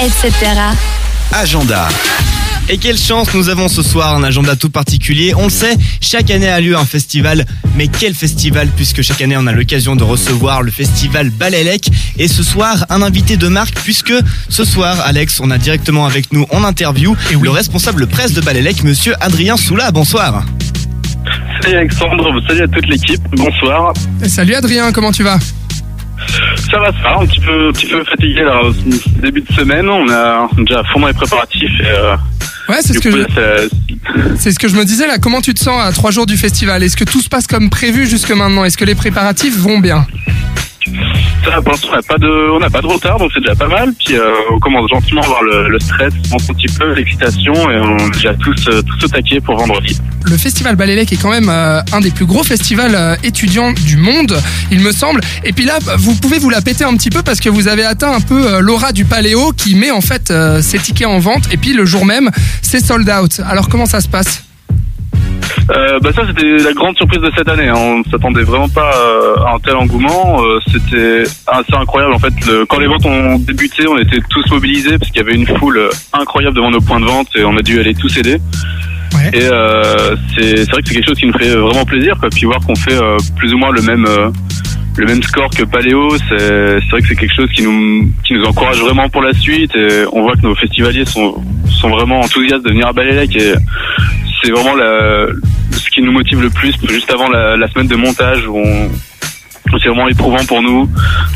etc. Agenda. Et quelle chance nous avons ce soir, un agenda tout particulier. On le sait, chaque année a lieu un festival. Mais quel festival puisque chaque année on a l'occasion de recevoir le festival Balélec. Et ce soir, un invité de marque puisque ce soir, Alex, on a directement avec nous en interview le responsable presse de Balélec, monsieur Adrien Soula. Bonsoir. Salut Alexandre, salut à toute l'équipe, bonsoir. Salut Adrien, comment tu vas? Ça va, ça va, un petit peu, un petit peu fatigué là, au début de semaine, on a déjà à fond dans les préparatifs et euh, Ouais, c'est ce, que coup, je- là, c'est ce que je me disais là. Comment tu te sens à trois jours du festival? Est-ce que tout se passe comme prévu jusque maintenant? Est-ce que les préparatifs vont bien? Ça pour l'instant on n'a pas de, on pas de retard donc c'est déjà pas mal. Puis euh, on commence gentiment à voir le, stress, on un petit peu l'excitation et on est déjà tous, euh, tous au taquet pour vendredi. Le festival Balélec est quand même euh, un des plus gros festivals étudiants du monde, il me semble. Et puis là, vous pouvez vous la péter un petit peu parce que vous avez atteint un peu l'aura du Paléo qui met en fait ses tickets en vente. Et puis le jour même, c'est sold out. Alors comment ça se passe? Euh, bah ça c'était la grande surprise de cette année. hein. On ne s'attendait vraiment pas euh, à un tel engouement. Euh, c'était assez incroyable en fait. Le- quand les ventes ont débuté, on était tous mobilisés parce qu'il y avait une foule incroyable devant nos points de vente et on a dû aller tous aider. Ouais. Et euh, c'est vrai que c'est quelque chose qui nous fait vraiment plaisir. Quoi. Puis voir qu'on fait plus ou moins le même le même score que Paléo, c'est c'est vrai que c'est quelque chose qui nous qui nous encourage vraiment pour la suite. Et on voit que nos festivaliers sont sont vraiment enthousiastes de venir à Balélec et c'est vraiment la, ce qui nous motive le plus juste avant la, la semaine de montage où on c'est vraiment éprouvant pour nous.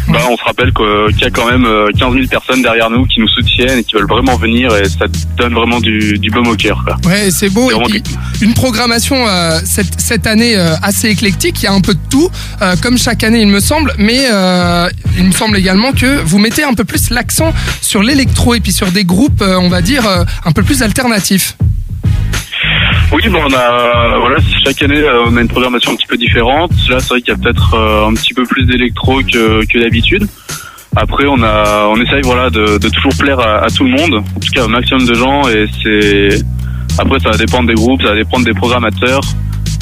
Bah, on se rappelle qu'il y a quand même euh, 15 000 personnes derrière nous qui nous soutiennent et qui veulent vraiment venir et ça donne vraiment du, du baume au cœur. quoi. Ouais, c'est beau. Et puis, une programmation euh, cette, cette année euh, assez éclectique. Il y a un peu de tout, euh, comme chaque année, il me semble. Mais euh, il me semble également que vous mettez un peu plus l'accent sur l'électro et puis sur des groupes, euh, on va dire, euh, un peu plus alternatifs. Oui, bon, on a voilà, chaque année euh, on a une programmation un petit peu différente. Là, c'est vrai qu'il y a peut-être euh, un petit peu plus d'électro que, que d'habitude. Après, on a, on essaye voilà de, toujours plaire à, tout le monde, en tout cas au maximum de gens. Et c'est après ça va dépendre des groupes, ça va dépendre des programmateurs.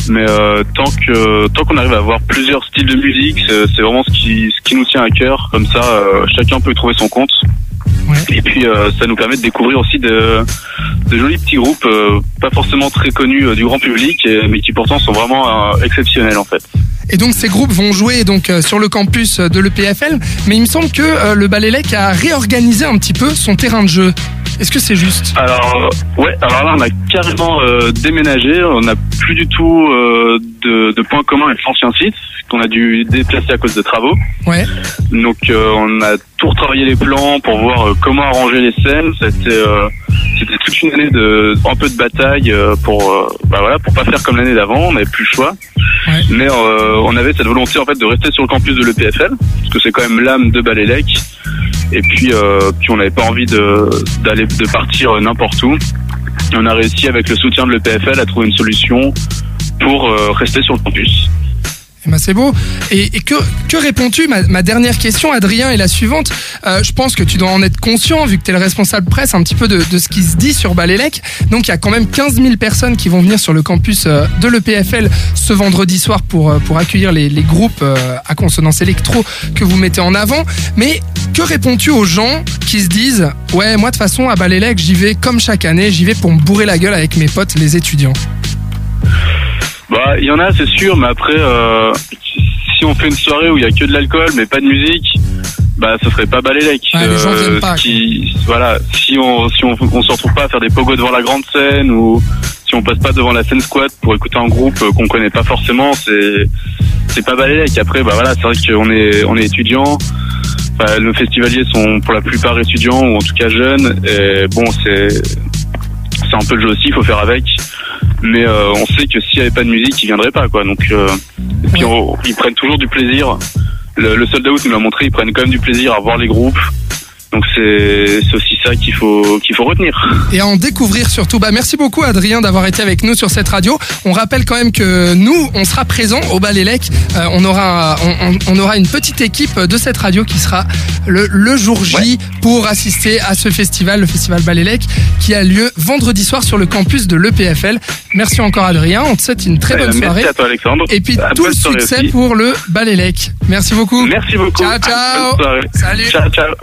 Mais euh, tant que tant qu'on arrive à avoir plusieurs styles de musique, c'est vraiment ce qui ce qui nous tient à cœur. Comme ça, euh, chacun peut trouver son compte. Et puis euh, ça nous permet de découvrir aussi de, jolis petits groupes, euh, pas forcément très connus euh, du grand public, mais qui pourtant sont vraiment exceptionnels en fait. Et donc ces groupes vont jouer donc euh, sur le campus de l'EPFL. Mais il me semble que euh, le Balélec a réorganisé un petit peu son terrain de jeu. Est-ce que c'est juste? Alors ouais, alors là on a carrément euh, déménagé, on n'a plus du tout euh, de, de points communs avec l'ancien site qu'on a dû déplacer à cause de travaux. Ouais. Donc euh, on a tout retravaillé les plans pour voir euh, comment arranger les scènes. C'était euh, c'était toute une année de un peu de bataille euh, pour euh, bah voilà pour pas faire comme l'année d'avant. On n'avait plus le choix. Mais euh, on avait cette volonté en fait de rester sur le campus de l'EPFL parce que c'est quand même l'âme de Balélec. Et puis euh, on n'avait pas envie de d'aller de partir n'importe où. Et on a réussi avec le soutien de l'EPFL à trouver une solution pour euh, rester sur le campus. Eh ben, c'est beau. Et, que, que réponds-tu? Ma, ma dernière question, Adrien, est la suivante. Euh, je pense que tu dois en être conscient, vu que tu es le responsable presse, un petit peu de, de ce qui se dit sur Balélec. Donc, il y a quand même 15 000 personnes qui vont venir sur le campus euh, de l'EPFL ce vendredi soir pour, euh, pour accueillir les, les groupes à consonance électro que vous mettez en avant. Mais que réponds-tu aux gens qui se disent Ouais, moi, de toute façon, à Balélec, j'y vais comme chaque année, j'y vais pour me bourrer la gueule avec mes potes, les étudiants? Bah, il y en a, c'est sûr, mais après, euh, si on fait une soirée où il y a que de l'alcool, mais pas de musique, bah, ça ferait pas Balélec. Ouais, les gens viennent pas, ce qui, voilà, si on, si on, on se retrouve pas à faire des pogos devant la grande scène ou si on passe pas devant la scène squat pour écouter un groupe euh, qu'on connaît pas forcément, c'est, c'est pas Balélec. Après, bah voilà, c'est vrai qu'on est, on est étudiant. Nos festivaliers sont pour la plupart étudiants ou en tout cas jeunes. Et bon, c'est, c'est un peu le jeu aussi, il faut faire avec. Mais euh, on sait que s'il n'y avait pas de musique, ils viendraient pas, quoi. Donc, euh, et puis on- ils prennent toujours du plaisir. Le, le sold out nous l'a montré, ils prennent quand même du plaisir à voir les groupes. Donc c'est c'est aussi ça qu'il faut qu'il faut retenir. et à en découvrir surtout. Bah, merci beaucoup Adrien d'avoir été avec nous sur cette radio. On rappelle quand même que nous, on sera présents au Balélec. Euh, on aura on, on- aura une petite équipe de cette radio qui sera le, le jour J pour assister à ce festival, le festival Balélec, qui a lieu vendredi soir sur le campus de l'EPFL. Merci encore Adrien. On te souhaite une très Euh, bonne soirée. Merci à toi Alexandre. Et puis À tout le succès aussi. pour le Balélec. Merci beaucoup. Merci beaucoup. Ciao, ciao. Salut. Ciao ciao.